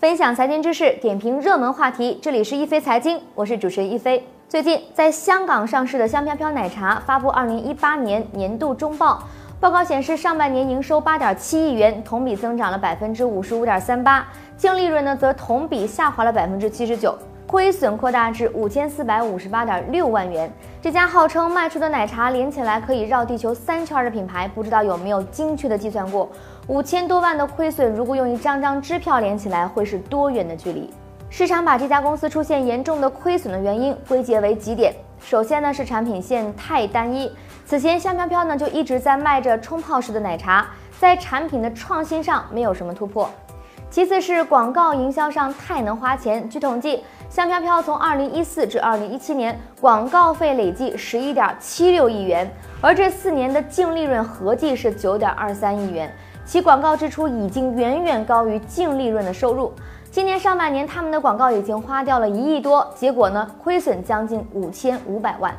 分享财经知识，点评热门话题。这里是一飞财经，我是主持人一飞。最近，在香港上市的香飘飘奶茶发布二零一八年年度中报，报告显示，上半年营收八点七亿元，同比增长了百分之五十五点三八，净利润呢则同比下滑了百分之七十九。亏损扩大至五千四百五十八点六万元。这家号称卖出的奶茶连起来可以绕地球三圈的品牌，不知道有没有精确的计算过五千多万的亏损，如果用一张张支票连起来，会是多远的距离？市场把这家公司出现严重的亏损的原因归结为几点：首先呢是产品线太单一，此前香飘飘呢就一直在卖着冲泡式的奶茶，在产品的创新上没有什么突破；其次是广告营销上太能花钱。据统计。香飘飘从二零一四至二零一七年广告费累计十一点七六亿元，而这四年的净利润合计是九点二三亿元，其广告支出已经远远高于净利润的收入。今年上半年，他们的广告已经花掉了一亿多，结果呢，亏损将近五千五百万。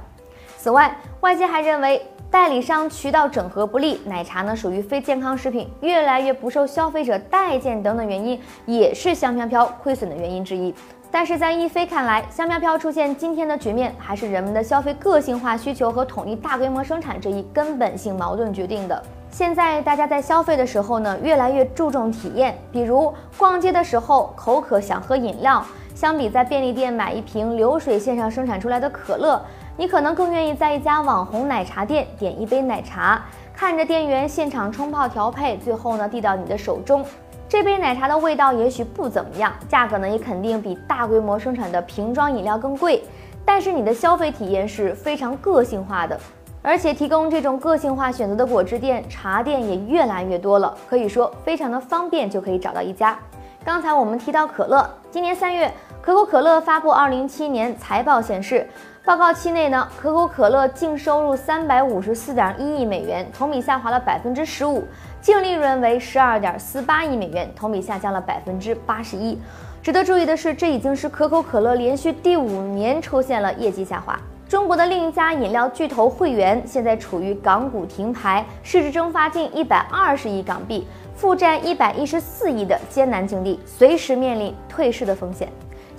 此外，外界还认为代理商渠道整合不力，奶茶呢属于非健康食品，越来越不受消费者待见等等原因，也是香飘飘亏损的原因之一。但是在一飞看来，香飘飘出现今天的局面，还是人们的消费个性化需求和统一大规模生产这一根本性矛盾决定的。现在大家在消费的时候呢，越来越注重体验，比如逛街的时候口渴想喝饮料，相比在便利店买一瓶流水线上生产出来的可乐，你可能更愿意在一家网红奶茶店点一杯奶茶，看着店员现场冲泡调配，最后呢递到你的手中。这杯奶茶的味道也许不怎么样，价格呢也肯定比大规模生产的瓶装饮料更贵，但是你的消费体验是非常个性化的，而且提供这种个性化选择的果汁店、茶店也越来越多了，可以说非常的方便就可以找到一家。刚才我们提到可乐，今年三月，可口可乐发布二零一七年财报显示，报告期内呢，可口可乐净收入三百五十四点一亿美元，同比下滑了百分之十五。净利润为十二点四八亿美元，同比下降了百分之八十一。值得注意的是，这已经是可口可乐连续第五年出现了业绩下滑。中国的另一家饮料巨头汇源现在处于港股停牌、市值蒸发近一百二十亿港币、负债一百一十四亿的艰难境地，随时面临退市的风险。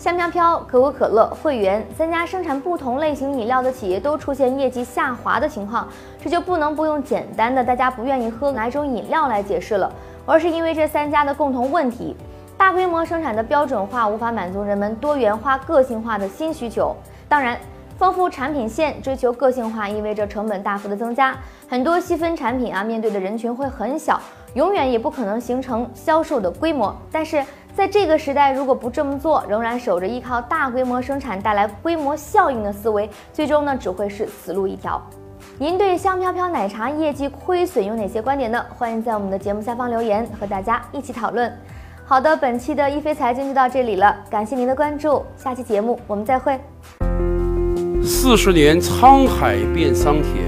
香飘飘、可口可乐、汇源三家生产不同类型饮料的企业都出现业绩下滑的情况，这就不能不用简单的大家不愿意喝哪种饮料来解释了，而是因为这三家的共同问题：大规模生产的标准化无法满足人们多元化、个性化的新需求。当然，丰富产品线、追求个性化意味着成本大幅的增加，很多细分产品啊，面对的人群会很小，永远也不可能形成销售的规模。但是，在这个时代，如果不这么做，仍然守着依靠大规模生产带来规模效应的思维，最终呢只会是死路一条。您对香飘飘奶茶业绩亏损有哪些观点呢？欢迎在我们的节目下方留言，和大家一起讨论。好的，本期的一飞财经就到这里了，感谢您的关注，下期节目我们再会。四十年沧海变桑田，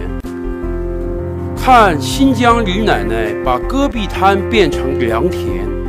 看新疆李奶奶把戈壁滩变成良田。